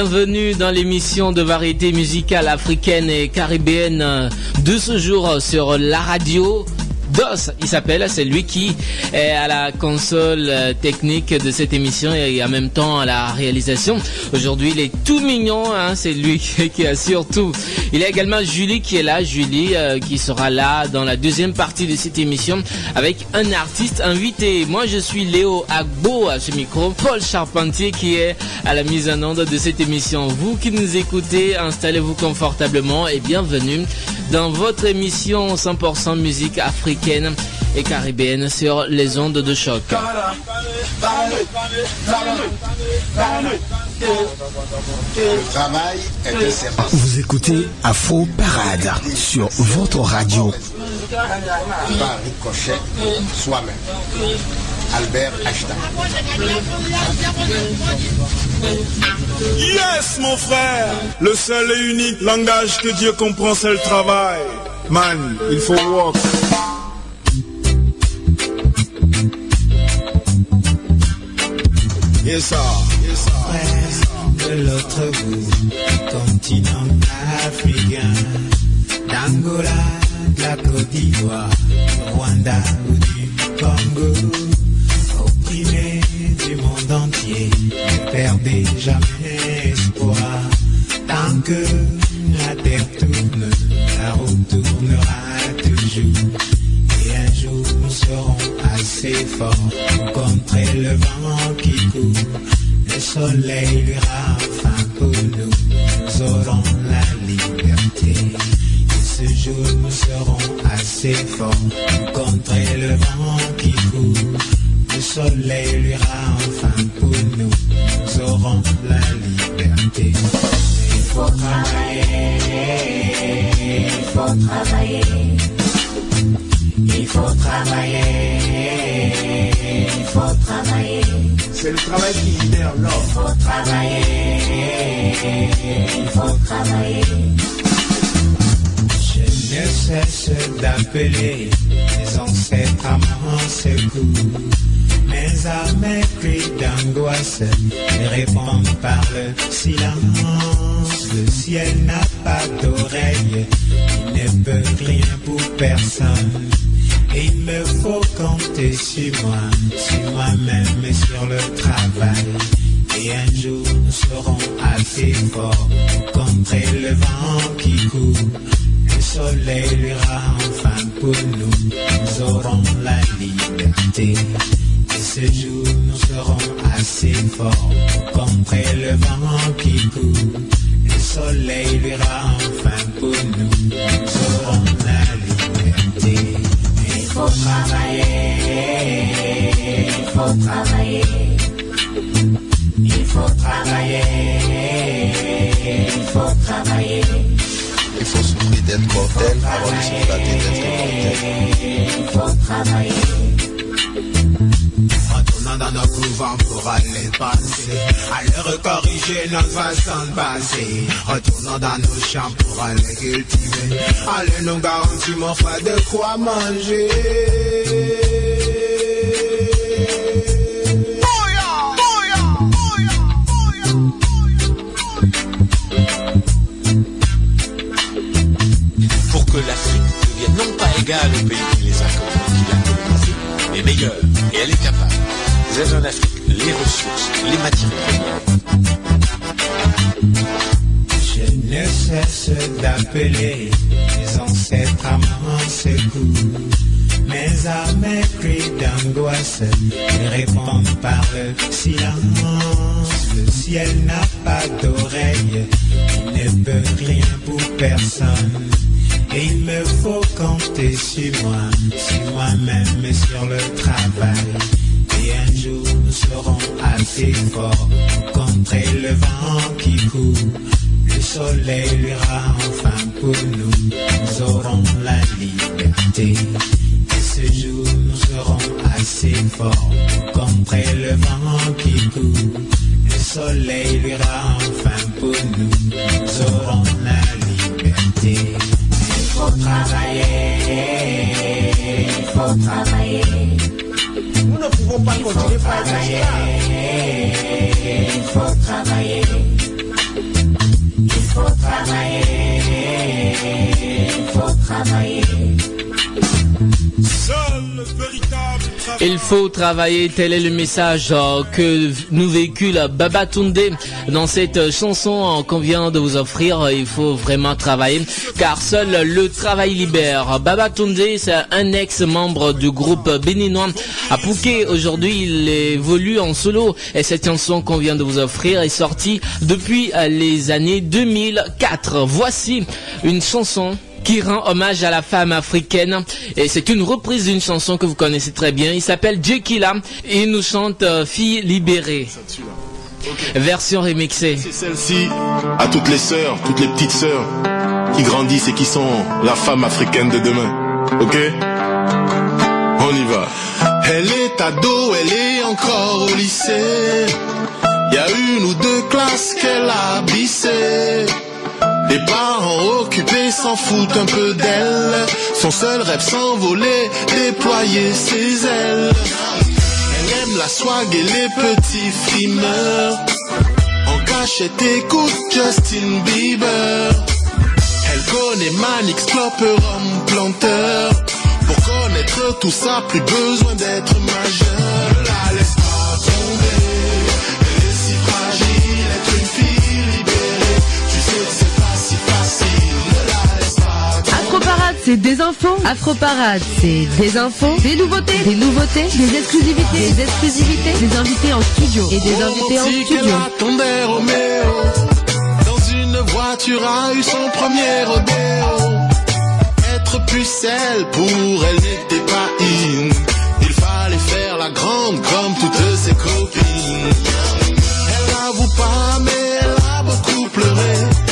Bienvenue dans l'émission de variété musicale africaine et caribéenne de ce jour sur la radio DOS, il s'appelle, c'est lui qui est à la console euh, technique de cette émission et en même temps à la réalisation. Aujourd'hui, il est tout mignon, hein, c'est lui qui assure tout. Il y a également Julie qui est là, Julie euh, qui sera là dans la deuxième partie de cette émission avec un artiste invité. Moi, je suis Léo Agbo à ce micro, Paul Charpentier qui est à la mise en onde de cette émission. Vous qui nous écoutez, installez-vous confortablement et bienvenue dans votre émission 100% musique africaine et caribéenne sur les ondes de choc. Vous écoutez Afro Parade sur votre radio. soi-même. Albert Einstein. Yes, mon frère Le seul et unique langage que Dieu comprend, c'est le travail. Man, il faut work. Yes, sir. Yes, sir. de l'autre bout du continent africain, d'Angola, de la Côte d'Ivoire, du Rwanda ou du Congo, du monde entier, ne perdez jamais espoir, tant que la terre tourne, la roue tournera toujours. Et un jour nous serons assez forts pour contrer le vent qui court. Le soleil verra enfin pour nous, nous aurons la liberté. Et ce jour nous serons assez forts pour contrer le vent qui court. Le soleil luira enfin pour nous, nous aurons la liberté. Il faut travailler, il faut travailler. Il faut travailler, il faut travailler. C'est le travail qui libère l'homme. Il faut travailler, il faut travailler. Je ne cesse d'appeler mes ancêtres à mon secours. Mes cris d'angoisse, ils répondent par le silence. Le ciel n'a pas d'oreille, il ne peut rien pour personne. Il me faut compter sur moi, sur moi-même et sur le travail. Et un jour nous serons assez forts pour contrer le vent qui court. Le soleil luira enfin pour nous, nous aurons la liberté. Ce jour nous serons assez forts pour contrer le vent qui court. Le soleil luira enfin pour nous, nous aurons la liberté. Il faut travailler, il faut travailler. Il faut travailler, il faut travailler. Il faut souffrir d'être mortel avant de se d'être mortel. Il faut travailler. Dans nos couvents pour aller passer. Aller recorriger notre façon de passer Retournons dans nos champs pour aller cultiver. Allez nous garantir mon frère de quoi manger. Pour que l'Afrique devienne non pas égale au pays qui les a qui l'a colonisé, mais meilleure. Les ressources, les matières. Je ne cesse d'appeler mes ancêtres à mon secours. Mes cris d'angoisse, ils répondent par le silence. Le ciel n'a pas d'oreille, il ne peut rien pour personne. Et il me faut compter sur moi, sur moi-même et sur le travail. Et un jour nous serons assez forts pour contrer le vent qui court. Le soleil luira enfin pour nous, nous aurons la liberté. Et ce jour nous serons assez forts pour contrer le vent qui court. Le soleil luira enfin pour nous, nous aurons la liberté. Il faut travailler, il faut travailler ne pouvons pas continuer par être Il faut travailler. Il faut travailler. Il faut travailler. Seul le véritable tel est le message euh, que nous véhicule Baba Tunde dans cette chanson qu'on vient de vous offrir. Il faut vraiment travailler car seul le travail libère. Baba Tunde, c'est un ex-membre du groupe béninois Apouké. Aujourd'hui, il évolue en solo et cette chanson qu'on vient de vous offrir est sortie depuis les années 2004. Voici une chanson qui rend hommage à la femme africaine. Et c'est une reprise d'une chanson que vous connaissez très bien. Il s'appelle Jekila et il nous chante euh, Fille libérée. Version remixée. C'est celle-ci à toutes les sœurs, toutes les petites sœurs qui grandissent et qui sont la femme africaine de demain. Ok? On y va. Elle est ado, elle est encore au lycée. Y a une ou deux classes qu'elle a bissées. Les parents occupés s'en foutent un peu d'elle. Son seul rêve s'envoler, déployer ses ailes. Elle aime la swag et les petits frimeurs. En cachette écoute Justin Bieber. Elle connaît Manix, Clopper, homme planteur. Pour connaître tout ça, plus besoin d'être majeur. La tomber. C'est des infos. Afroparade, c'est des infos, des nouveautés, des nouveautés, des exclusivités, des exclusivités, des invités en studio et des invités en studio. attendait Roméo. Dans une voiture a eu son premier rodéo. Être pucelle pour elle n'était pas in. Il fallait faire la grande comme toutes ses copines. Elle n'avoue pas, mais elle a beaucoup pleuré.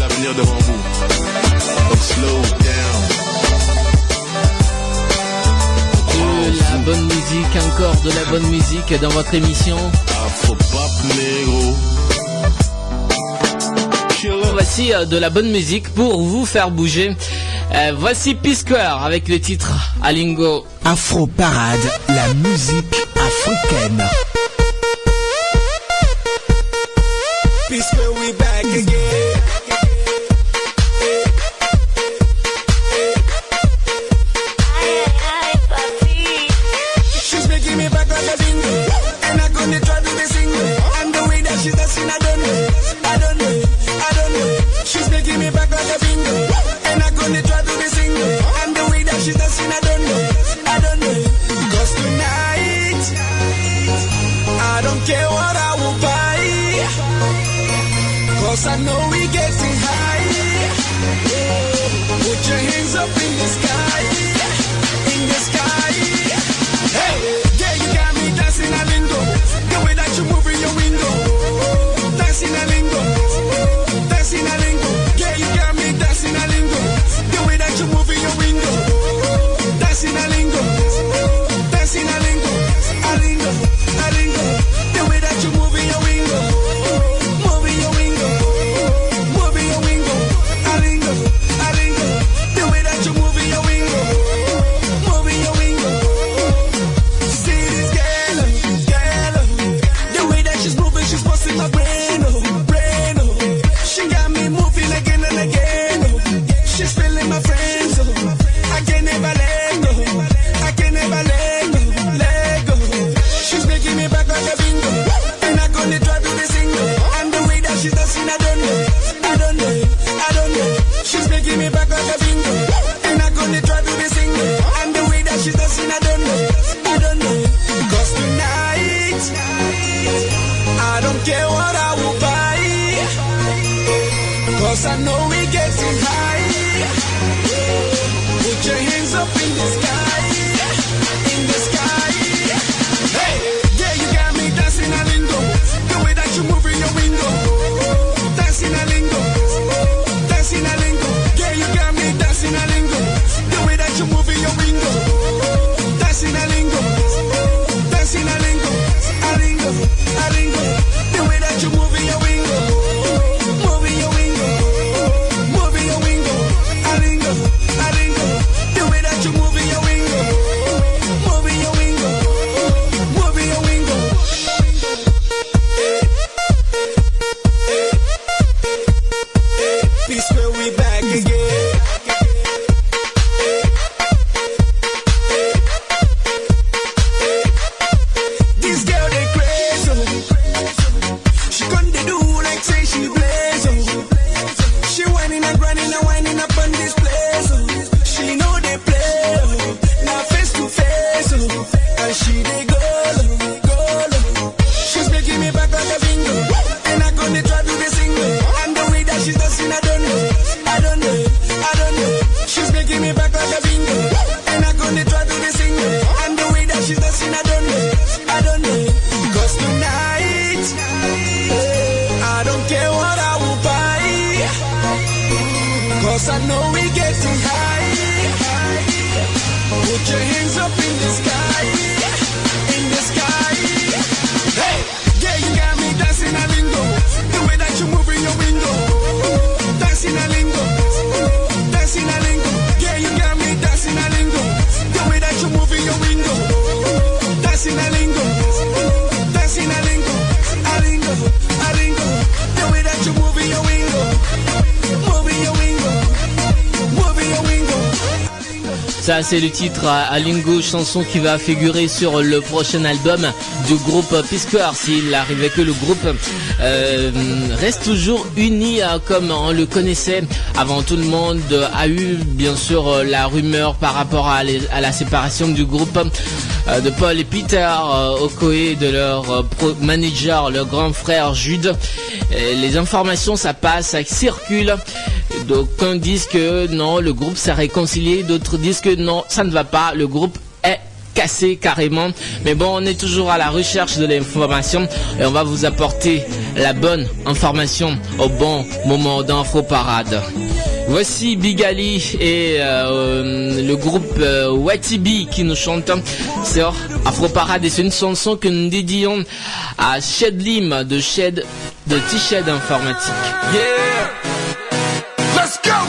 L'avenir devant vous. Donc slow down. De la bonne musique, encore de la bonne musique dans votre émission. Afro pop négro. Voici euh, de la bonne musique pour vous faire bouger. Euh, voici P-Square avec le titre Alingo. Afro Parade, la musique africaine. getting high. Put your hands up in the sky. C'est le titre Alingo, chanson qui va figurer sur le prochain album du groupe Piscoir. S'il arrivait que le groupe euh, reste toujours uni euh, comme on le connaissait avant tout le monde a eu bien sûr la rumeur par rapport à, la séparation du groupe euh, de Paul et Peter Okoye de leur manager, leur grand frère Jude. les informations ça passe, ça circule. D'aucuns disent que non, le groupe s'est réconcilié, d'autres disent que non, ça ne va pas, le groupe est cassé carrément. Mais bon, on est toujours à la recherche de l'information et on va vous apporter la bonne information au bon moment d'Info Parade. Voici Big Ali et euh, le groupe euh, Watibi qui nous chantent sur Afro Parade et c'est une chanson que nous dédions à Shed Lim de Shed de T-Shed Informatique.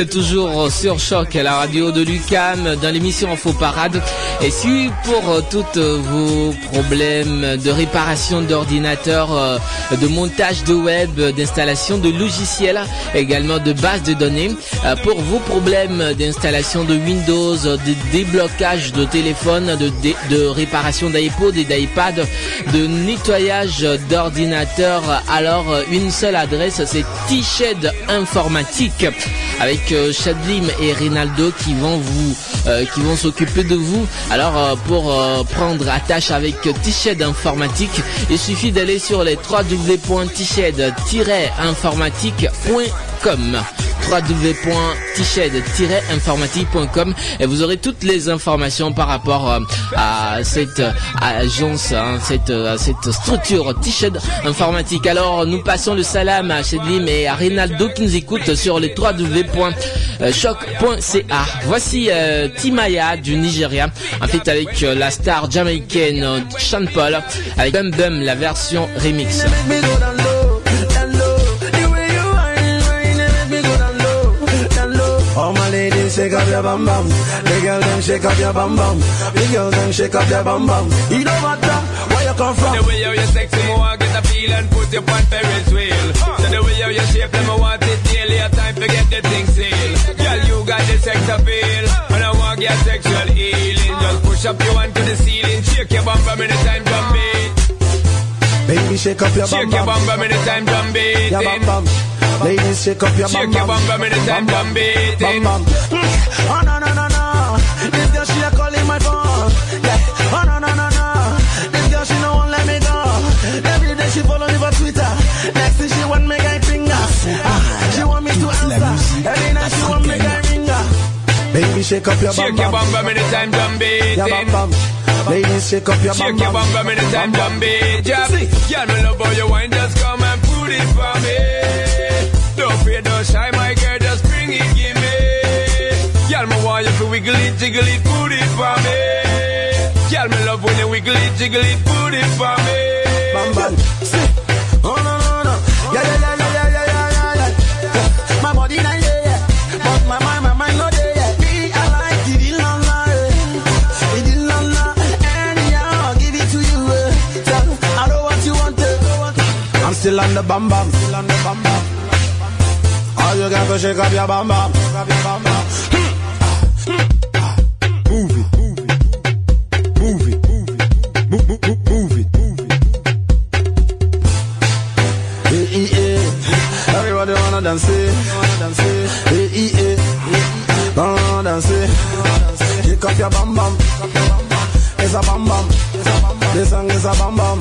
Êtes toujours sur Choc à la radio de Lucam dans l'émission Info Parade. Et si pour euh, tous vos problèmes de réparation d'ordinateur, euh, de montage de web, d'installation de logiciels, également de base de données, euh, pour vos problèmes d'installation de Windows, de déblocage de téléphone, de, réparation d'iPod et d'iPad, de nettoyage d'ordinateur, alors euh, une seule adresse, c'est T-Shed Informatique avec euh, Shadlim et Rinaldo qui vont vous euh, qui vont s'occuper de vous. Alors euh, pour euh, prendre attache avec T-Shed Informatique, il suffit d'aller sur les www.tished-informatique.com www.tished-informatique.com et vous aurez toutes les informations par rapport euh, à cette euh, agence, hein, cette, euh, cette structure Tished Informatique. Alors nous passons le salam à Shedlim et à Rinaldo qui nous écoutent sur les www.choc.ca. Voici Timaya du Nigeria, en fait avec la star jamaïcaine Sean Paul avec Bum Bum la version remix. Shake up your bum bum. The girl them shake up your bum bum. The girls them shake up their bum bum. It don't matter where you come from. The way how you sexy, me want get a feel and put you on Ferris wheel. So the way how you shape them, I want it daily. A time to get the thing sealed. Girl, you got the sex appeal, and I want get sexual healing. Just push up your hand to the ceiling, shake your bum bum anytime drum beat. Baby, shake up your bum Shake your bum. bum bum anytime drum beat. Your bum bum. Ladies, shake up your bum Shake your bum. bum bum anytime drum beat. Bum bum. Oh no no no no. This girl she a calling my phone. Yeah. Oh no no no no. This girl she no won't let me go. Every day she follow me for Twitter. Next thing she want me guy finger. Ah, she want me to answer. Every night she want me guy ringer. Baby shake up your bum Shake your bum. bum bum anytime drum beat. Your bum bum. Ladies shake up your bum Shake your bum bum anytime drum beat. Yeah. Girl, me love how you wine, just come and put it for me. Don't don't shy, my girl, just bring it, give me. Girl, me want you to wiggle it, jiggle it, put it for me. Girl, me love when you wiggle it, jiggle it, put it for me. Bam bam. See. Oh no no no. Yeah yeah yeah yeah yeah yeah yeah yeah. yeah. My body not there yeah. But my mind my mind not there yeah. Me I like it in la la. It in la la. Anyhow I'll give it to you. So, I know what you want. I'm still on the bam bam. Still on the bam bam. All you got to shake up your bam bam. Move it, it, it, it, it, it. Eh, eh, eh. Everybody wanna dance, eh. wanna dance, eh. Eh, eh, eh. Eh. Shake up your bam bam. It's a bam bam. This song is a bam bam.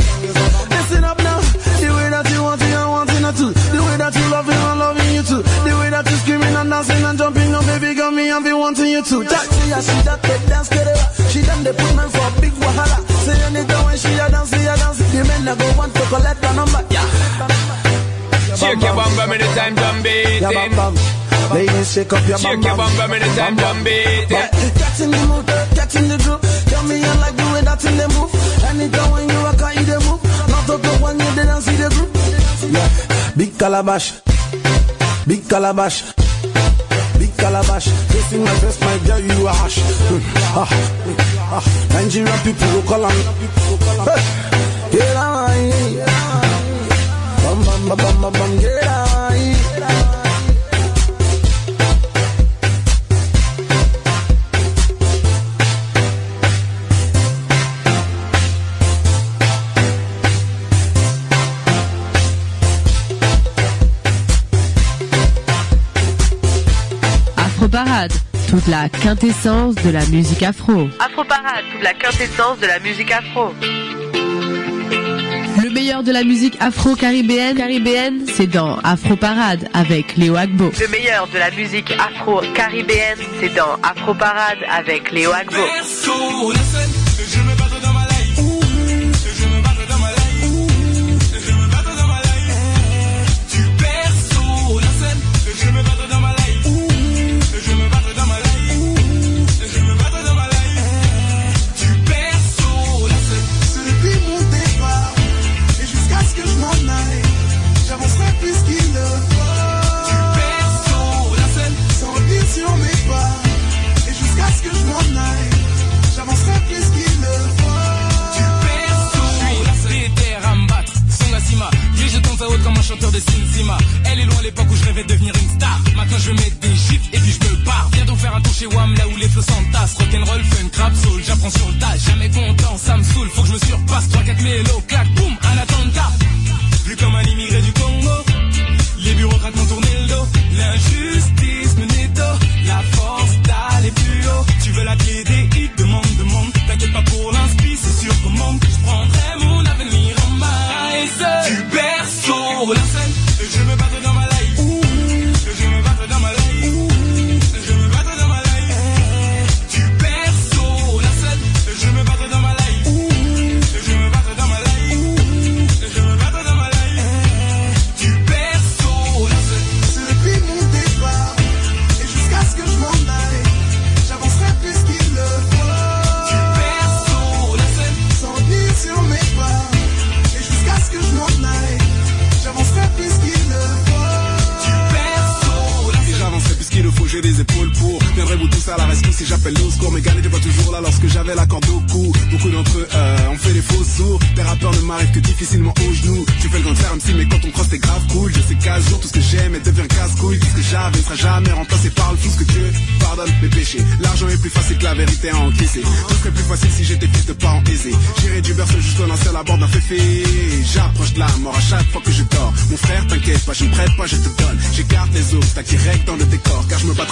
That you love it, I'm loving you too. The way that you screaming and dancing and jumping, oh baby, got me, I've been wanting you too. That she a she that take dance, get. She done the put man for big wahala. Say anytime when she a dance, she a dance. The men that go want to collect the number. Yeah. Shake your bum bum anytime drum beat. Yeah, bam bam. Ladies, shake up your bam Shake your bum bum anytime drum beat. Get in the mood, get in the group. Tell me you like the way that in the move. Anytime when you walk out, you the move. Not to go when you did and see the group. Yeah, big calabash, big calabash, big calabash. Facing my face, my girl, you are hash. Hmm, ah, ah. Nigerian people go call on. Hey, get on, bam bam bam bam bam, get on. Afro Parade, toute la quintessence de la musique afro. Afro Parade, toute la quintessence de la musique afro. Le meilleur de la musique afro-caribéenne, caribéenne, c'est dans Afro Parade avec Léo Agbo. Le meilleur de la musique afro-caribéenne, c'est dans Afro Parade avec Léo Agbo.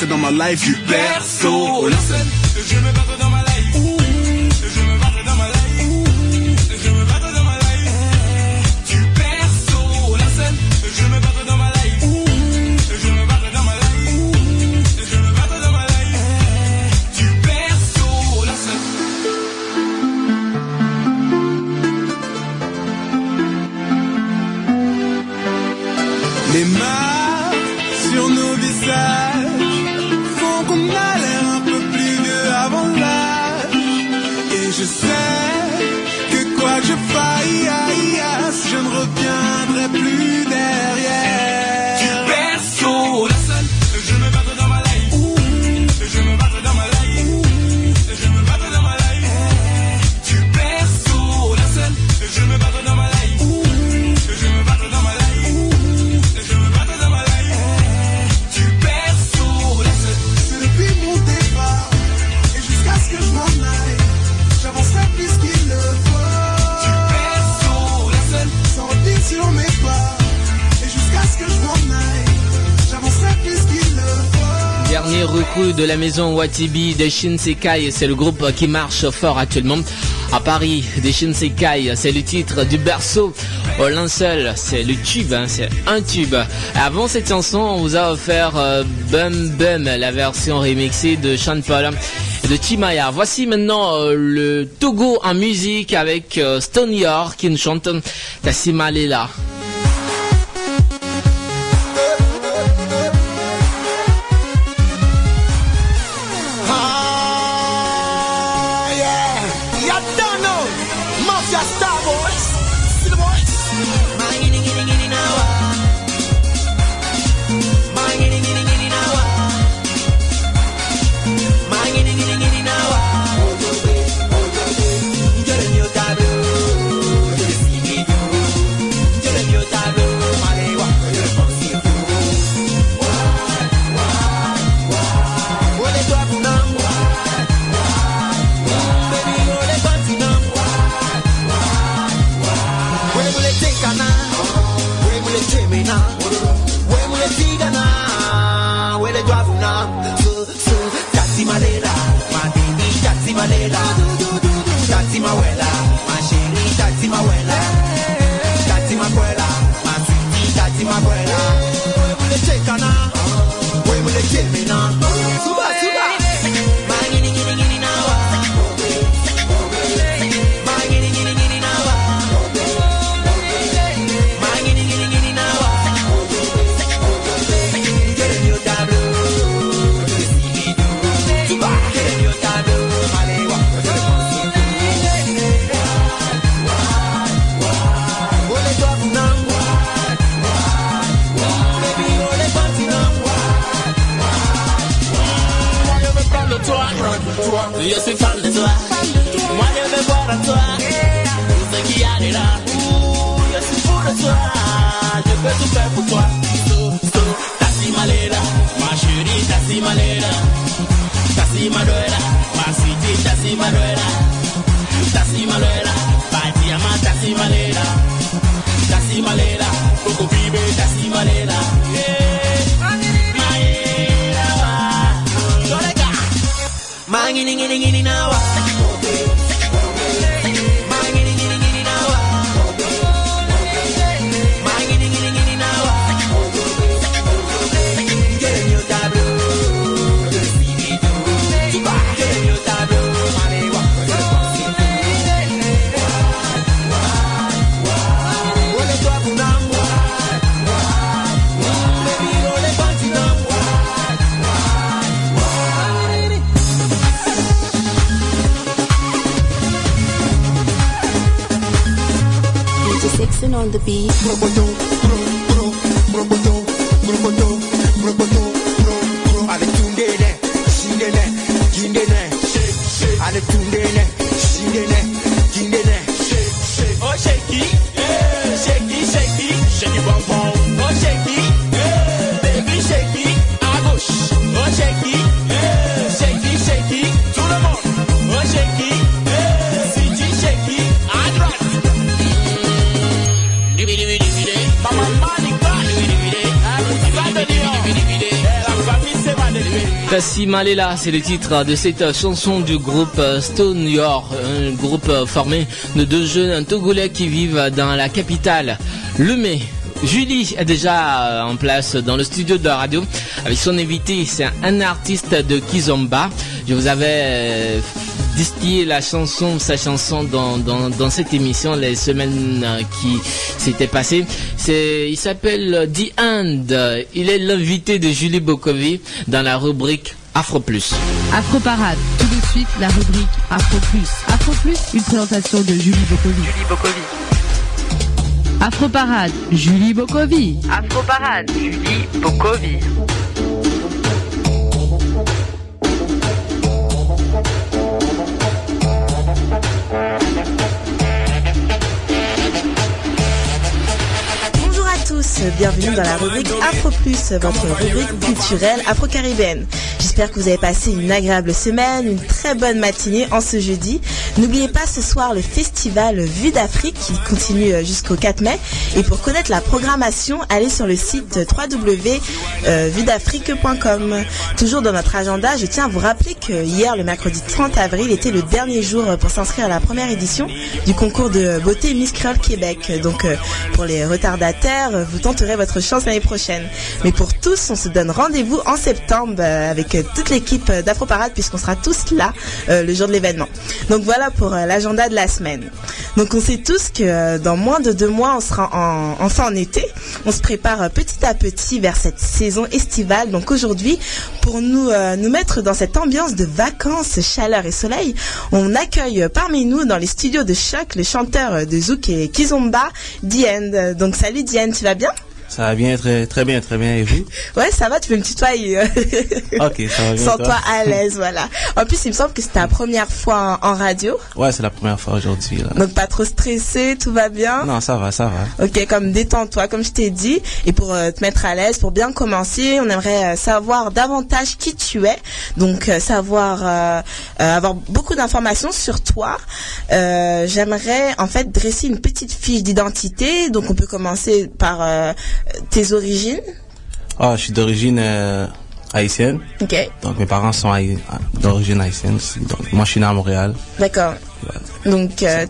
dans ma life du perso. de la maison Watibi des Shinsekai, c'est le groupe qui marche fort actuellement. À Paris, des Shinsekai, c'est le titre du berceau au linceul, c'est le tube, hein, c'est un tube. Avant cette chanson, on vous a offert euh, Bum Bum, la version remixée de Sean Paul et de Chimaya. Voici maintenant euh, le Togo en musique avec euh, Stony York qui nous chante Tassima Banging, ding, ding, ding, now. On the beat. Tassi Malela, c'est le titre de cette chanson du groupe euh, Stone York, un groupe euh, formé de deux jeunes togolais qui vivent dans la capitale, Lemay. Julie est déjà euh, en place dans le studio de la radio avec son invité, c'est un artiste de Kizomba. Je vous avais distillé la chanson, sa chanson dans, cette émission les semaines qui s'étaient passées. C'est, il s'appelle The End. Il est l'invité de Julie Bokovi dans la rubrique Afro Plus. Afro Parade, tout de suite la rubrique Afro Plus. Afro Plus, une présentation de Julie Bokovi. Julie Bokovi. Afro Parade, Julie Bokovi. Afro Parade, Julie Bokovi. Bienvenue dans la rubrique Afro Plus, votre rubrique culturelle afro-caribéenne. J'espère que vous avez passé une agréable semaine, une très bonne matinée en ce jeudi. N'oubliez pas ce soir le festival Vue d'Afrique qui continue euh, jusqu'au 4 mai. Et pour connaître la programmation, allez sur le site www.vudafrique.com. Toujours dans notre agenda, je tiens à vous rappeler que hier, le mercredi 30 avril, était le dernier jour pour s'inscrire à la première édition du concours de beauté Miss Créole Québec. Donc euh, pour les retardataires, vous tenterez votre chance l'année prochaine. Mais pour tous, on se donne rendez-vous en septembre euh, avec euh, toute l'équipe d'Afro Parade puisqu'on sera tous là euh, le jour de l'événement. Donc voilà pour euh, l'agenda de la semaine. Donc on sait tous que euh, dans moins de deux mois, on sera en, enfin en été. On se prépare euh, petit à petit vers cette saison estivale. Donc aujourd'hui, pour nous euh, nous mettre dans cette ambiance de vacances, chaleur et soleil, on accueille euh, parmi nous dans les studios de choc le chanteur euh, de Zouk et Kizomba, Diane. Donc salut Diane, tu vas bien? Ça va bien, très, très bien, très bien. Et vous? Ouais, ça va, tu peux me tutoyer. Ok, ça va bien. Sens-toi toi? à l'aise, voilà. En plus, il me semble que c'est ta première fois en, en radio. Ouais, c'est la première fois aujourd'hui. là. Donc pas trop stressé, tout va bien? Non, ça va, ça va. Ok, comme détends-toi, comme je t'ai dit. Et pour euh, te mettre à l'aise, pour bien commencer, on aimerait euh, savoir davantage qui tu es. Donc euh, savoir, euh, euh, avoir beaucoup d'informations sur toi. Euh, J'aimerais en fait dresser une petite fiche d'identité. Donc on peut commencer par euh, tes origines? Ah, je suis d'origine euh, haïtienne. Ok, Donc mes parents sont haï- d'origine haïtienne. Donc moi je suis né à Montréal. d'accord. Donc euh,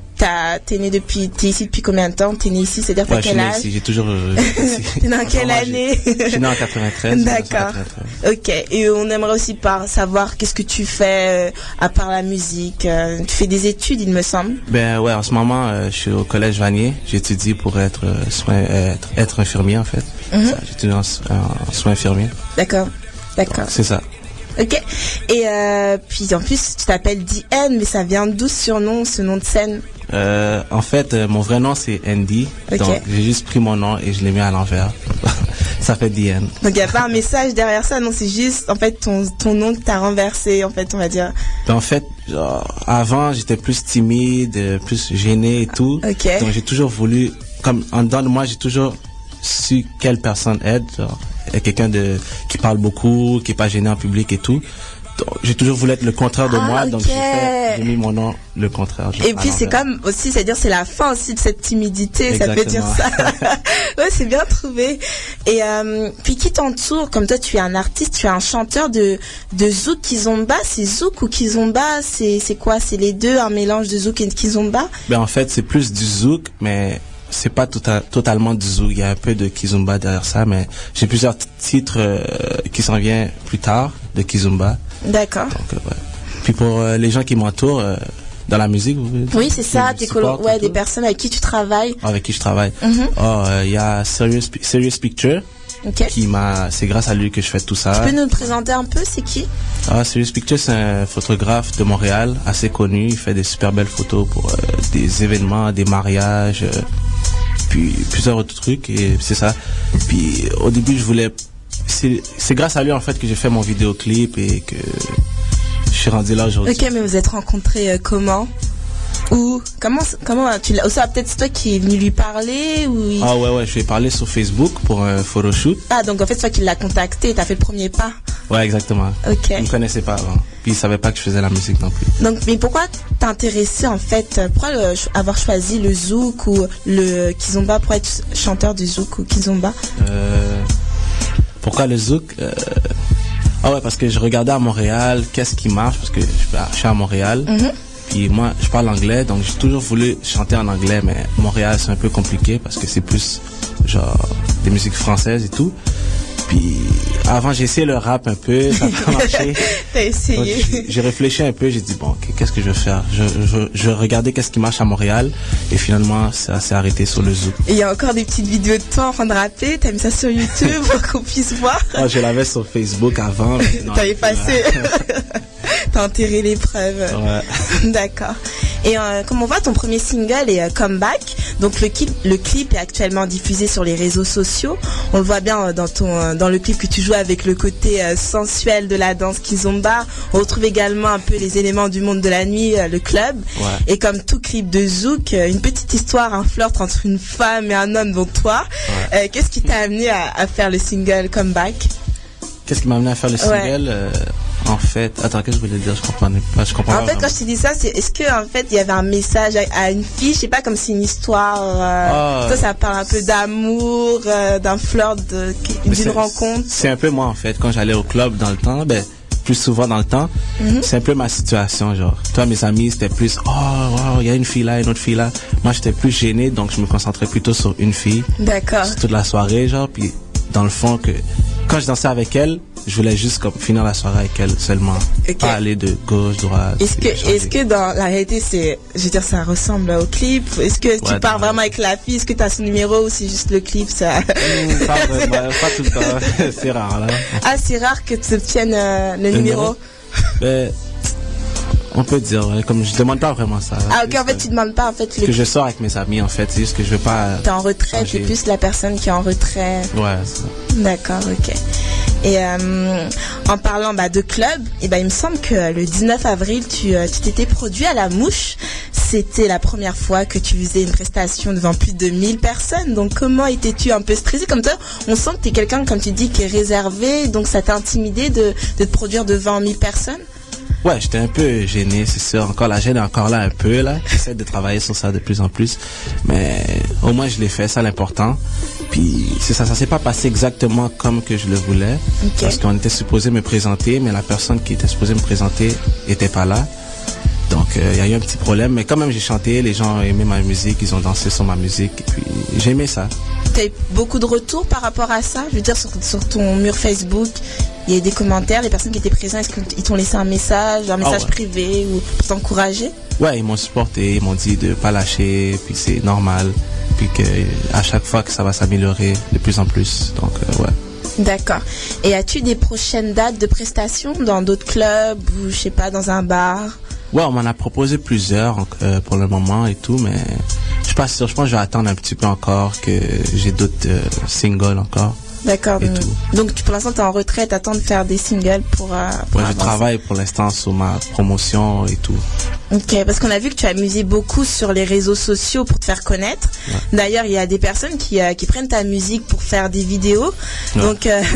t'es né depuis, t'es ici depuis combien de temps? T'es né ici, c'est-à-dire Ouais, je suis quel né âge? ici, j'ai toujours. euh, dans quelle Moi, j'ai- année? Je suis né en 93. D'accord. 1993. Ok. Et on aimerait aussi par savoir qu'est-ce que tu fais euh, à part la musique. euh, tu fais des études, il me semble. Ben ouais, en ce moment euh, je suis au collège Vanier. J'étudie pour être euh, soin, être, être infirmier en fait. Mhm. J'étudie en, en soins infirmiers. D'accord. D'accord. C'est ça. Ok. Et euh, puis en plus, tu t'appelles DN, mais ça vient d'où ce surnom, ce nom de scène Euh, en fait, euh, mon vrai nom c'est Andy. Donc j'ai juste pris mon nom et je l'ai mis à l'envers. ça fait DN. Donc il n'y a pas un message derrière ça, non, c'est juste en fait ton, ton nom que t'as renversé, en fait, on va dire. Ben, en fait, genre, avant, j'étais plus timide, euh, plus gêné et tout. Donc, j'ai toujours voulu, comme en dedans de moi, j'ai toujours su quelle personne aide. Genre, quelqu'un de qui parle beaucoup, qui est pas gêné en public et tout. J'ai toujours voulu être le contraire de Ah, moi, donc j'ai mis mon nom le contraire. Et puis c'est comme aussi, c'est-à-dire c'est la fin aussi de cette timidité, ça peut dire ça. ouais, c'est bien trouvé. Et euh, puis qui t'entoure? Comme toi, tu es un artiste, tu es un chanteur de de zouk kizomba. C'est zouk ou kizomba C'est c'est quoi? C'est les deux, un mélange de zouk et de kizomba Ben, en fait, c'est plus du zouk, mais c'est pas tota- totalement du zouk. Il y a un peu de kizumba derrière ça, mais j'ai plusieurs titres euh, qui s'en viennent plus tard de kizumba. D'accord. Euh, ouais. Puis pour euh, les gens qui m'entourent dans la musique, vous voulez Oui, c'est ça. supportent ouais, des tout, personnes avec qui tu travailles. avec qui je travaille. Mhm. Oh, il y a Serious, Serious Picture. Qui m'a, c'est grâce à lui que je fais tout ça. Tu peux nous le présenter un peu C'est qui? Ah, Serious Picture, c'est un photographe de Montréal, assez connu. Il fait des super belles photos pour euh, des événements, des mariages, euh, puis plusieurs autres trucs. Et c'est ça. Puis au début, je voulais. C'est grâce à lui en fait que j'ai fait mon vidéoclip et que je suis rendu là aujourd'hui. Ok, mais vous êtes rencontrés euh, comment? Ou comment comment tu l'as Ça peut-être c'est toi qui est venu lui parler ou il- Ah ouais ouais, je lui ai parlé sur Facebook pour un photoshoot. Ah, donc en fait c'est toi qui l'as contacté, t'as fait le premier pas. Ouais, exactement. Ok. Il me connaissait pas avant. Puis il savait pas que je faisais la musique non plus. Donc, mais pourquoi t'es intéressé en fait euh, Pourquoi euh, avoir choisi le zouk ou le kizomba pour être chanteur du zouk ou kizomba? Euh, pourquoi le zouk Euh, Ah ouais, parce que je regardais à Montréal, qu'est-ce qui marche, parce que je, je suis à Montréal. Mhm. Puis moi, je parle anglais, donc j'ai toujours voulu chanter en anglais, mais Montréal, c'est un peu compliqué parce que c'est plus genre des musiques françaises et tout. Puis avant, j'ai essayé le rap un peu, ça n'a pas marché. T'as essayé. J'ai- réfléchi un peu, j'ai dit, bon, qu'est-ce que je vais faire? Je, je, je regardais qu'est-ce qui marche à Montréal, et finalement, ça s'est arrêté sur le zouk. Et il y a encore des petites vidéos de toi en train de rapper, t'as mis ça sur YouTube pour qu'on puisse voir. Ah, je l'avais sur Facebook avant. mais non, T'as enterré. Ouais. D'accord. Et euh, comme on voit, ton premier single est euh, Comeback. Donc le clip, le clip est actuellement diffusé sur les réseaux sociaux. On le voit bien euh, dans ton euh, dans le clip que tu joues avec le côté euh, sensuel de la danse kizomba. On retrouve également un peu les éléments du monde de la nuit, le club. Ouais. Et comme tout clip de Zouk, une petite histoire, un flirt entre une femme et un homme, dont toi. Qu'est-ce qui t'a amené à, à faire le single Comeback Qu'est-ce qui m'a amené à faire le single En fait, attends, qu'est-ce que je voulais dire? Je comprenais pas. Je comprends En pas fait, quand je te dis ça, c'est est-ce que en fait il y avait un message à, à une fille, je sais pas, comme c'est une histoire. euh, Ah. toi, ça parle un peu d'amour, euh, d'un flirt, d'une rencontre. C'est un peu moi en fait. Quand j'allais au club dans le temps, ben plus souvent dans le temps, Mhm. c'est un peu ma situation genre. Toi, mes amis, c'était plus oh wow, il y a une fille là, une autre fille là. Moi, j'étais plus gêné, donc je me concentrais plutôt sur une fille D'accord. toute la soirée genre. Puis dans le fond que quand je dansais avec elle, je voulais juste comme finir la soirée avec elle seulement, pas aller de gauche droite. Est-ce que, est-ce que dans la réalité, c'est, je veux dire, ça ressemble au clip? Est-ce que tu pars vraiment avec la fille? Est-ce que tu as son numéro ou c'est juste le clip ça? Mmh, pas, vraiment, pas tout le temps, c'est rare là. Ah, c'est rare que tu obtiennes euh, le numéro? Ben, on peut dire, ouais, comme je demande pas vraiment ça. Ah, ok, en fait, tu demandes pas, en fait, que le je sors avec mes amis en fait, c'est juste que je veux pas. T'es en retrait, t'es plus la personne qui est en retrait. Ouais, ça. D'accord, ok. Et euh, en parlant bah, de club, et ben il me semble que le 19 avril, tu euh, tu t'étais produit à la Mouche. C'était la première fois que tu faisais une prestation devant plus de 1000 personnes. Donc comment étais-tu un peu stressé comme toi On sent que tu es quelqu'un, comme tu dis, qui est réservé. Donc ça t'a intimidé de, de te produire devant 1000 personnes? Ouais, j'étais un peu gêné, c'est sûr. Encore la gêne est encore là un peu là. J'essaie de travailler sur ça de plus en plus, mais au moins je l'ai fait, ça l'important. Puis c'est ça, ça s'est pas passé exactement comme que je le voulais, parce qu'on était supposé me présenter, mais la personne qui était supposée me présenter était pas là. Donc euh, il y a eu un petit problème, mais quand même j'ai chanté, les gens ont aimé ma musique, ils ont dansé sur ma musique, et puis j'ai aimé ça. Tu as eu beaucoup de retours par rapport à ça? Je veux dire, sur, sur ton mur Facebook, il y a eu des commentaires, des personnes qui étaient présentes, est-ce qu'ils t'ont laissé un message, un message Ah ouais. privé ou pour t'encourager? Ouais, ils m'ont supporté, ils m'ont dit de pas lâcher, puis c'est normal, puis que à chaque fois que ça va s'améliorer de plus en plus. Donc euh, ouais. D'accord. Et as-tu des prochaines dates de prestations dans d'autres clubs ou je sais pas dans un bar? Ouais, on m'en a proposé plusieurs euh, pour le moment et tout, mais je suis pas sûr. Je pense que je vais attendre un petit peu encore que j'ai d'autres euh, singles encore. D'accord. Donc, tu pour l'instant tu es en retraite, attends de faire des singles pour. euh, pour Ouais, je travaille pour l'instant sur ma promotion et tout. Ok, parce qu'on a vu que tu as musé beaucoup sur les réseaux sociaux pour te faire connaître. D'ailleurs, il y a des personnes qui, euh, qui prennent ta musique pour faire des vidéos. Ouais. Donc, euh,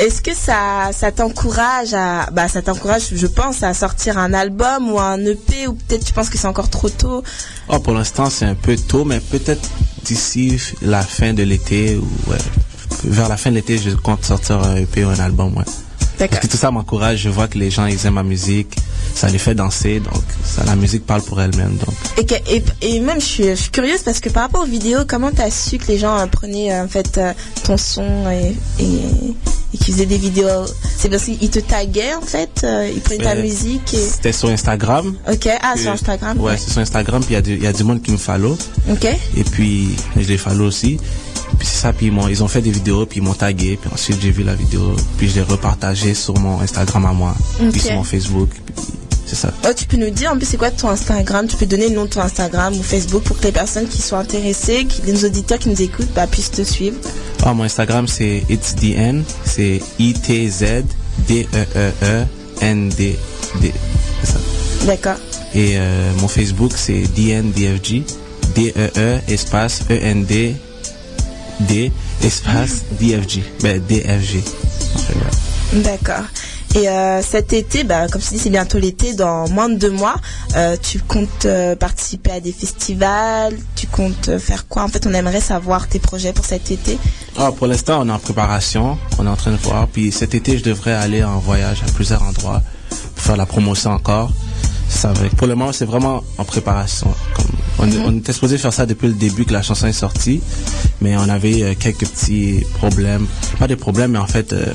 Est-ce que ça, ça t'encourage à, bah, ça t'encourage, je pense, à sortir un album ou un EP ou peut-être tu penses que c'est encore trop tôt? Oh, pour l'instant, c'est un peu tôt, mais peut-être d'ici la fin de l'été ou ouais, vers la fin de l'été, je compte sortir un EP ou un album, ouais. Parce que tout ça m'encourage, je vois que les gens, ils aiment ma musique, ça les fait danser, donc ça, la musique parle pour elle-même, donc. Et, que- et, et même, je suis, je suis curieuse parce que par rapport aux vidéos, comment t'as su que les gens euh, prenaient euh, en fait euh, ton son et, et, et qu'ils faisaient des vidéos? C'est parce qu'ils te taguaient en fait, euh, ils prenaient ta musique et. C'était sur Instagram. Ok, ah, sur Instagram. Ouais, c'est sur Instagram, puis il y a du- il y, a du monde qui me follow. Ok. Et puis, je les follow aussi. Puis c'est ça, puis ils, ils ont fait des vidéos, puis ils m'ont tagué, puis ensuite j'ai vu la vidéo, puis je l'ai repartagé sur mon Instagram à moi, puis sur mon Facebook, c'est ça. Oh, tu peux nous dire en plus c'est quoi ton Instagram? Tu peux donner le nom de ton Instagram ou Facebook pour que les personnes qui sont intéressées, qui, les auditeurs qui nous écoutent, bah, puissent te suivre. Ah, mon Instagram c'est It's DN, c'est I-T-Z-D-E-E-E-N-D-D. C'est ça. D'accord. Et euh, mon Facebook c'est DNDFG, D-E-E espace E E-N-D, D espace DFG, ben DFG. D'accord. Et euh, cet été, bah, comme je dis, c'est bientôt l'été, dans moins de deux mois, euh, tu comptes euh, participer à des festivals, tu comptes faire quoi? En fait, on aimerait savoir tes projets pour cet été. Ah, pour l'instant, on est en préparation. On est en train de voir. Puis cet été, je devrais aller en voyage à plusieurs endroits pour faire la promotion encore. Ça va. Pour le moment, c'est vraiment en préparation. Comme on, Mhm. on était supposé faire ça depuis le début que la chanson est sortie, mais on avait euh, quelques petits problèmes. Pas des problèmes, mais en fait, euh,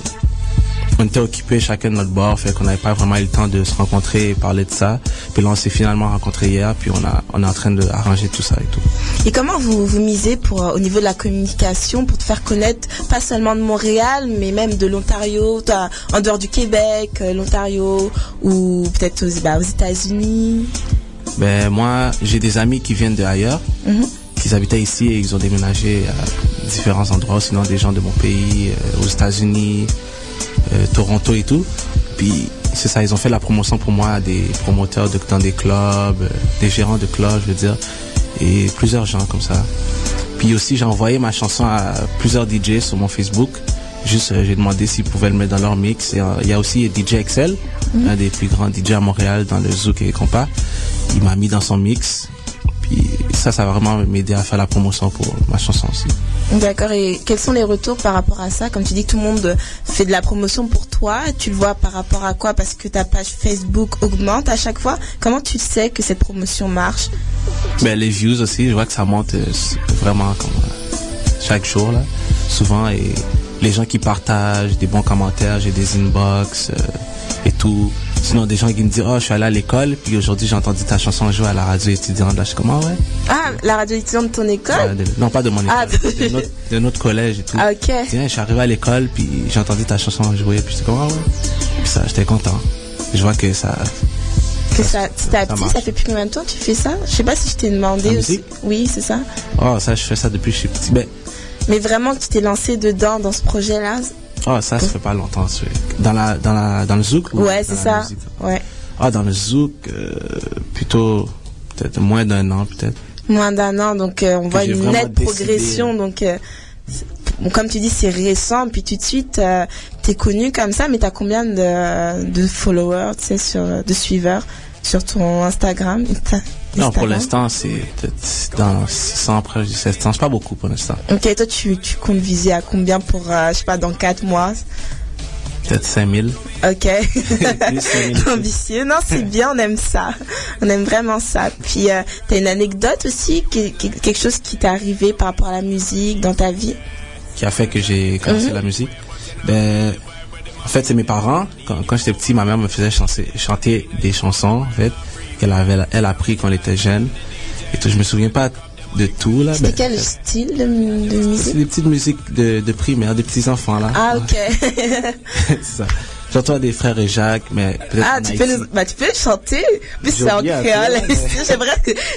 on était occupés chacun de notre bord, fait qu'on n'avait pas vraiment eu le temps de se rencontrer et parler de ça. Puis là, on s'est finalement rencontrés hier, puis on, a, on est en train d'arranger tout ça et tout. Et comment vous, vous misez pour, euh, au niveau de la communication pour te faire connaître, pas seulement de Montréal, mais même de l'Ontario, en dehors du Québec, euh, l'Ontario, ou peut-être aux, bah, aux États-Unis? Ben moi, j'ai des amis qui viennent de ailleurs, Mhm. qui habitaient ici et ils ont déménagé à différents endroits, sinon des gens de mon pays, euh, aux États-Unis, euh, Toronto et tout. Puis c'est ça, ils ont fait la promotion pour moi des promoteurs de, dans des clubs, euh, des gérants de clubs, je veux dire, et plusieurs gens comme ça. Puis aussi, j'ai envoyé ma chanson à plusieurs DJ sur mon Facebook. Juste, euh, j'ai demandé s'ils pouvaient le mettre dans leur mix. Euh, il y a aussi DJ Excel, un des plus grands DJ à Montréal dans le Zouk et compas. Il m'a mis dans son mix. Puis ça, ça va vraiment m'aider à faire la promotion pour ma chanson aussi. D'accord, et quels sont les retours par rapport à ça? Comme tu dis que tout le monde fait de la promotion pour toi, tu le vois par rapport à quoi? Parce que ta page Facebook augmente à chaque fois. Comment tu sais que cette promotion marche? Ben, les views aussi, je vois que ça monte euh, vraiment comme, euh, chaque jour, là, souvent. Et les gens qui partagent des bons commentaires, j'ai des inbox euh, et tout. Sinon, des gens qui me disent, oh, je suis allé à l'école, puis aujourd'hui, j'ai entendu ta chanson jouer à la radio étudiante. Là, je suis comme, ah ouais. Ah, la radio étudiante de ton école? De- non, pas de mon école, Ah, de- notre, de notre collège et tout. Ah, ok. Tiens, je suis arrivé à l'école, puis j'ai entendu ta chanson jouer, puis j'étais comme, ah ouais. Puis ça, j'étais content. Je vois que ça, Que ça, petit à petit, ça fait plus combien de temps que tu fais ça? Je sais pas si je t'ai demandé aussi. Oui, c'est ça. oh, ça, je fais ça depuis que je suis petit. Ben, Mais vraiment tu t'es lancé dedans, dans ce projet-là? Oh, ça, ça fait pas longtemps. Dans la, dans la, dans le zouk? ou Ouais, c'est ça. musique? Ouais. Ah, dans le zouk, euh, plutôt, peut-être moins d'un an, peut-être. Moins d'un an, donc euh, on voit une nette décidé, progression. Donc, euh, bon, comme tu dis, c'est récent, puis tout de suite, euh, t'es connu comme ça, mais t'as combien de, de followers, tu sais, sur, de suiveurs sur ton Instagram? Insta- Non, pour l'instant, c'est peut-être dans 600, près de 700. C'est pas beaucoup pour l'instant. Ok, toi, tu, tu comptes viser à combien pour, euh, je sais pas, dans 4 mois? Peut-être 5000. Ok. Plus 5000. Ambitieux. Non, c'est bien, on aime ça. On aime vraiment ça. Puis, euh, t'as une anecdote aussi, quelque chose qui t'est arrivé par rapport à la musique dans ta vie? Qui a fait que j'ai commencé Mhm. la musique? Ben, en fait, c'est mes parents. Quand, quand j'étais petit, ma mère me faisait chanter des chansons, en fait, qu'elle avait, elle a appris quand elle était jeune. Et tout, je me souviens pas de tout, là. C'était quel style de, de c'est musique? Des petites musiques de, de primaire, des petits enfants, là. Ah, ok. c'est ça. J'entends des frères et Jacques, mais peut-être ah, tu peux, bah, tu peux le chanter. J'ai c'est en peu, créole. j'aimerais,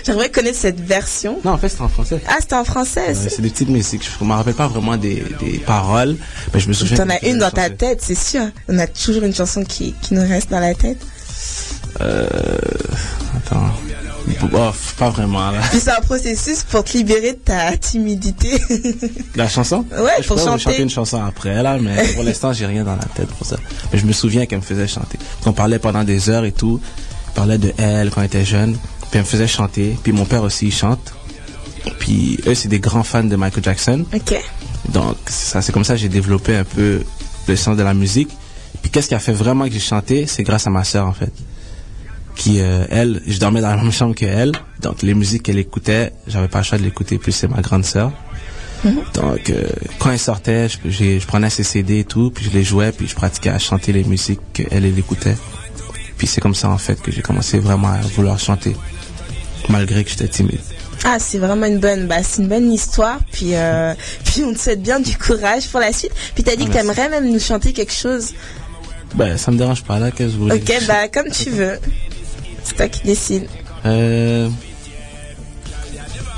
j'aimerais connaître cette version. Non, en fait, c'est en français. Ah, c'était en français. Ouais, c'est- des petites musiques. Je me rappelle pas vraiment des, des paroles, mais je me souviens. T'en as une dans ta tête, c'est sûr. On a toujours une chanson qui, qui nous reste dans la tête. Euh, attends. Bof, pas vraiment là. Puis c'est un processus pour te libérer de ta timidité. La chanson? Ouais, Je pour pourrais vous chanter. chanter une chanson après là, mais pour l'instant j'ai rien dans la tête pour ça. Mais je me souviens qu'elle me faisait chanter. On parlait pendant des heures et tout. Elle parlait de elle quand elle était jeune. Puis elle me faisait chanter. Puis mon père aussi il chante. Puis eux c'est des grands fans de Michael Jackson. Ok. Donc ça c'est comme ça que j'ai développé un peu le sens de la musique. Puis qu'est-ce qui a fait vraiment que j'ai chanté? C'est grâce à ma sœur en fait. Qui euh, elle, je dormais dans la même chambre que elle. Donc les musiques qu'elle écoutait, j'avais pas le choix de l'écouter. Puis c'est ma grande sœur. Donc, euh, quand elle sortait, je, prenais ses CD et tout, puis je les jouais, puis je pratiquais à chanter les musiques qu'elle, elle écoutait. Puis c'est comme ça, en fait, que j'ai commencé vraiment à vouloir chanter, malgré que j'étais timide. Ah, c'est vraiment une bonne, bah, c'est une bonne histoire. Puis, euh, puis on te souhaite bien du courage pour la suite. Puis t'as dit que t'aimerais même nous chanter quelque chose. Ben, ça me dérange pas, là, qu'est-ce que vous voulez? Ok, bah comme tu veux. C'est toi qui décides. Euh...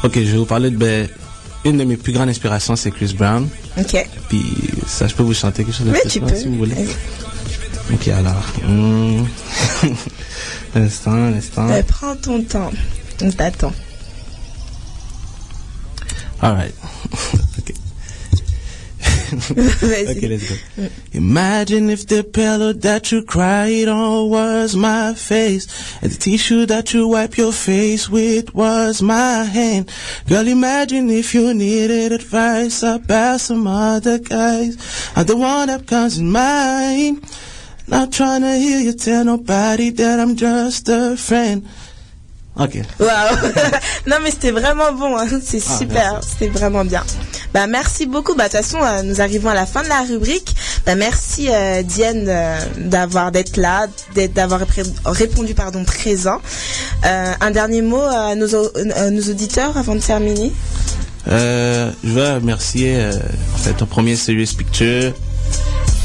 Ok, je vais vous parler de... Ben, une de mes plus grandes inspirations, c'est Chris Brown. Ok. Puis ça, je peux vous chanter quelque chose de Mais tu peux. si vous voulez. Ok, alors... un instant, un instant. Euh, prends ton temps. On t'attend. All right. okay. let's go. Imagine if the pillow that you cried on was my face, and the tissue that you wipe your face with was my hand. Girl, imagine if you needed advice about some other guys. I'm the one that comes in mind. Not trying to hear you tell nobody that I'm just a friend. Ok. Waouh Non mais c'était vraiment bon, hein. c'est Ah, super, c'était vraiment bien. Bah merci beaucoup. Bah de toute façon, euh, nous arrivons à la fin de la rubrique. Bah merci euh, Diane euh, d'avoir d'être là, d'avoir répondu pardon présent. Un dernier mot à nos, au- nos auditeurs avant de terminer? Je veux remercier en fait ton premier Serious Picture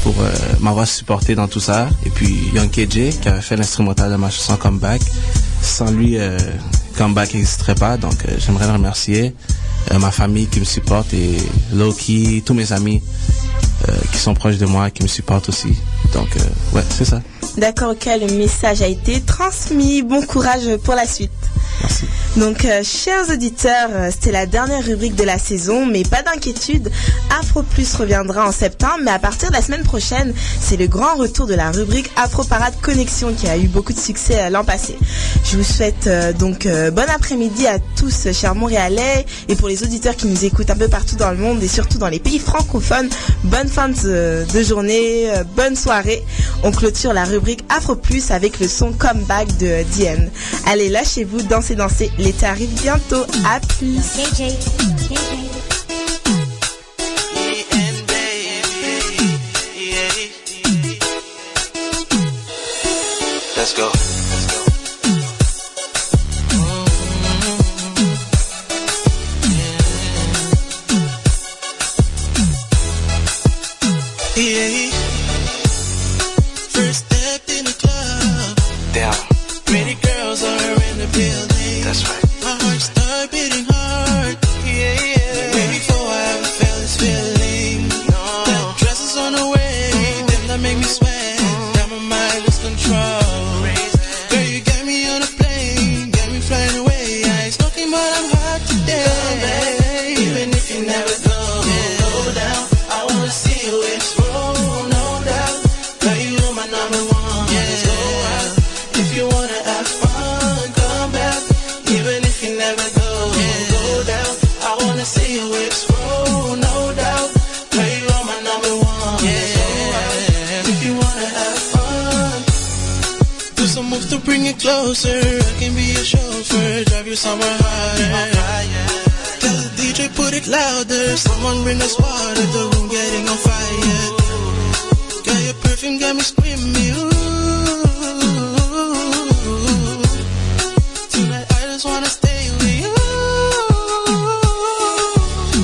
pour m'avoir supporté dans tout ça et puis Young KJ qui avait fait l'instrumental de ma chanson Comeback. Sans lui, euh, Comeback n'existerait pas donc euh, j'aimerais le remercier. Euh, ma famille qui me supporte et Loki, tous mes amis euh, qui sont proches de moi qui me supportent aussi. Donc ouais, c'est ça. D'accord, ok, le message a été transmis. Bon courage pour la suite. Donc, euh, chers auditeurs, euh, c'était la dernière rubrique de la saison, mais pas d'inquiétude, Afro Plus reviendra en septembre, mais à partir de la semaine prochaine, c'est le grand retour de la rubrique Afro Parade Connexion qui a eu beaucoup de succès euh, l'an passé. Je vous souhaite donc bon après-midi à tous, chers Montréalais, et pour les auditeurs qui nous écoutent un peu partout dans le monde et surtout dans les pays francophones, bonne fin de, journée, bonne soirée. On clôture la rubrique Afro Plus avec le son Comeback de Diane. Allez, lâchez-vous, dansez, dansez. L'été arrive bientôt. À plus. Let's go. Closer. I can be your chauffeur, drive you somewhere higher. Tell the DJ put it louder. Someone bring us water, the room getting on fire. Girl, your perfume got me screaming. Ooh. Tonight I just wanna stay with you.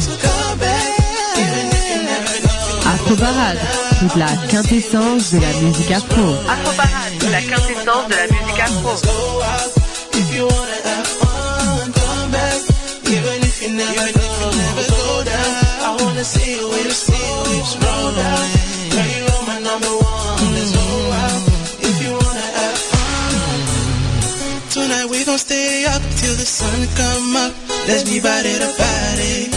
So come back, even if you never know. Afro Parade, toute la quintessence de la musique afro. Afro Parade, la quintessence de la musique successful. Go out if you wanna have fun. Come back, even if you never, even if you never go down. I wanna see you with a sleeves rolled out. Girl, you are my number one. Let's go out if you wanna have fun. Tonight we gon' stay up till the sun come up. Let's be body to body.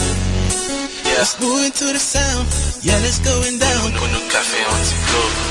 Let's move into the sound. Yeah, let's going down. Nous, nous, café anti-club.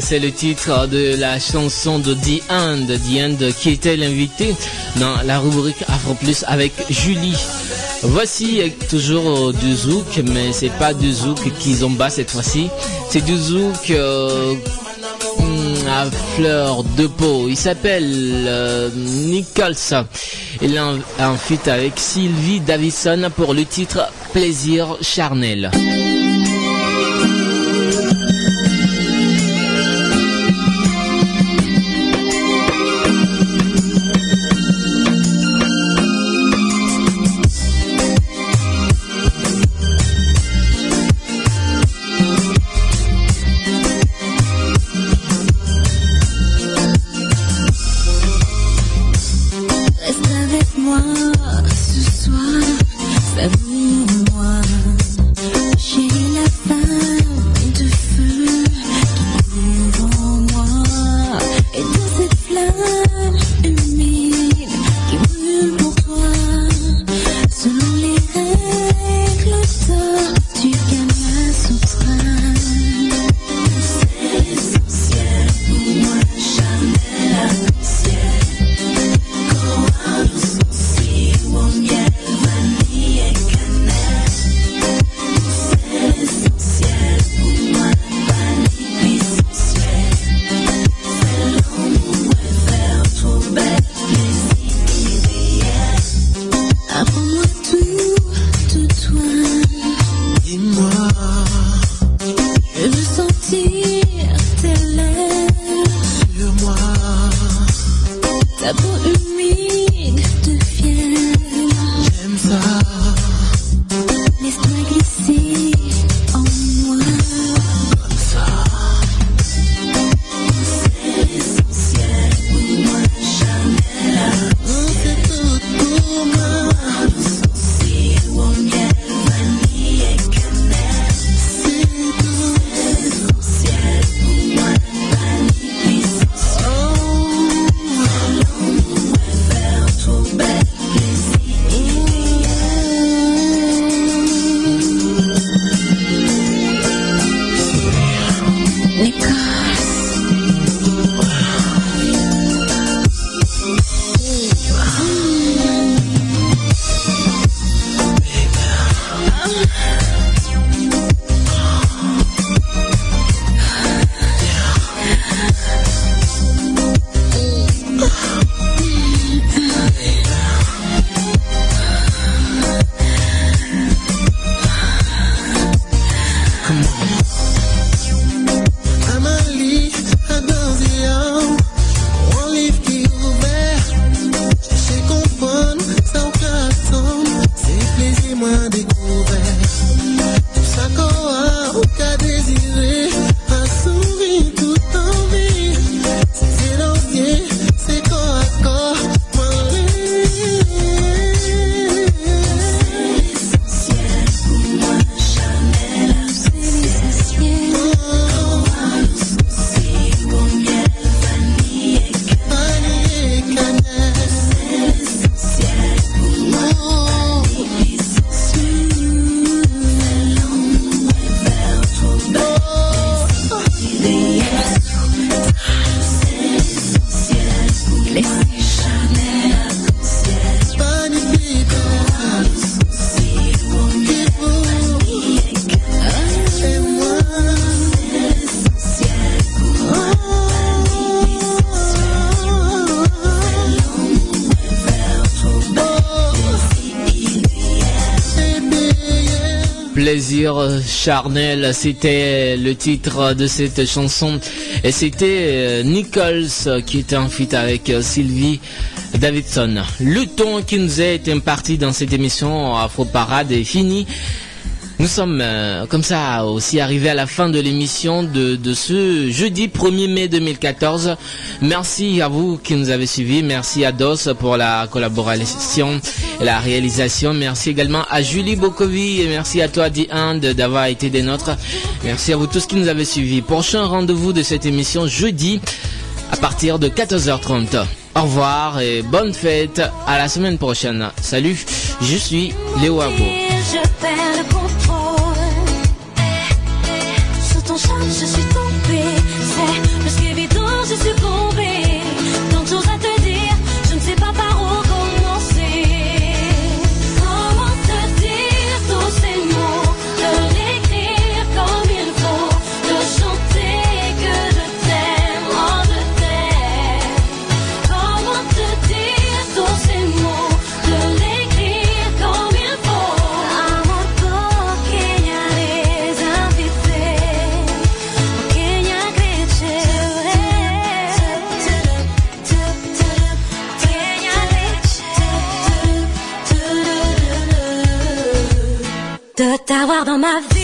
C'est le titre de la chanson de The End, The End qui était l'invité dans la rubrique Afro Plus avec Julie. Voici toujours du zouk, mais c'est pas du zouk qui zomba cette fois-ci, c'est du zouk euh, mm, à fleur de peau. Il s'appelle euh, Nichols. Il est en, en fuite avec Sylvie Davison pour le titre Plaisir charnel. Charnel, c'était le titre de cette chanson. Et c'était euh, Nichols qui était en feat avec euh, Sylvie Davidson. Le temps qui nous été imparti dans cette émission Afro Parade est fini. Nous sommes euh, comme ça aussi arrivés à la fin de l'émission de, ce jeudi 1er mai 2014. Merci à vous qui nous avez suivis. Merci à DOS pour la collaboration et la réalisation. Merci également à Julie Bokovi et merci à toi Diane d'avoir été des nôtres. Merci à vous tous qui nous avez suivis. Prochain rendez-vous de cette émission jeudi à partir de 14h30. Au revoir et bonne fête. À la semaine prochaine. Salut, je suis Léo Arbo. T'avoir dans ma vie,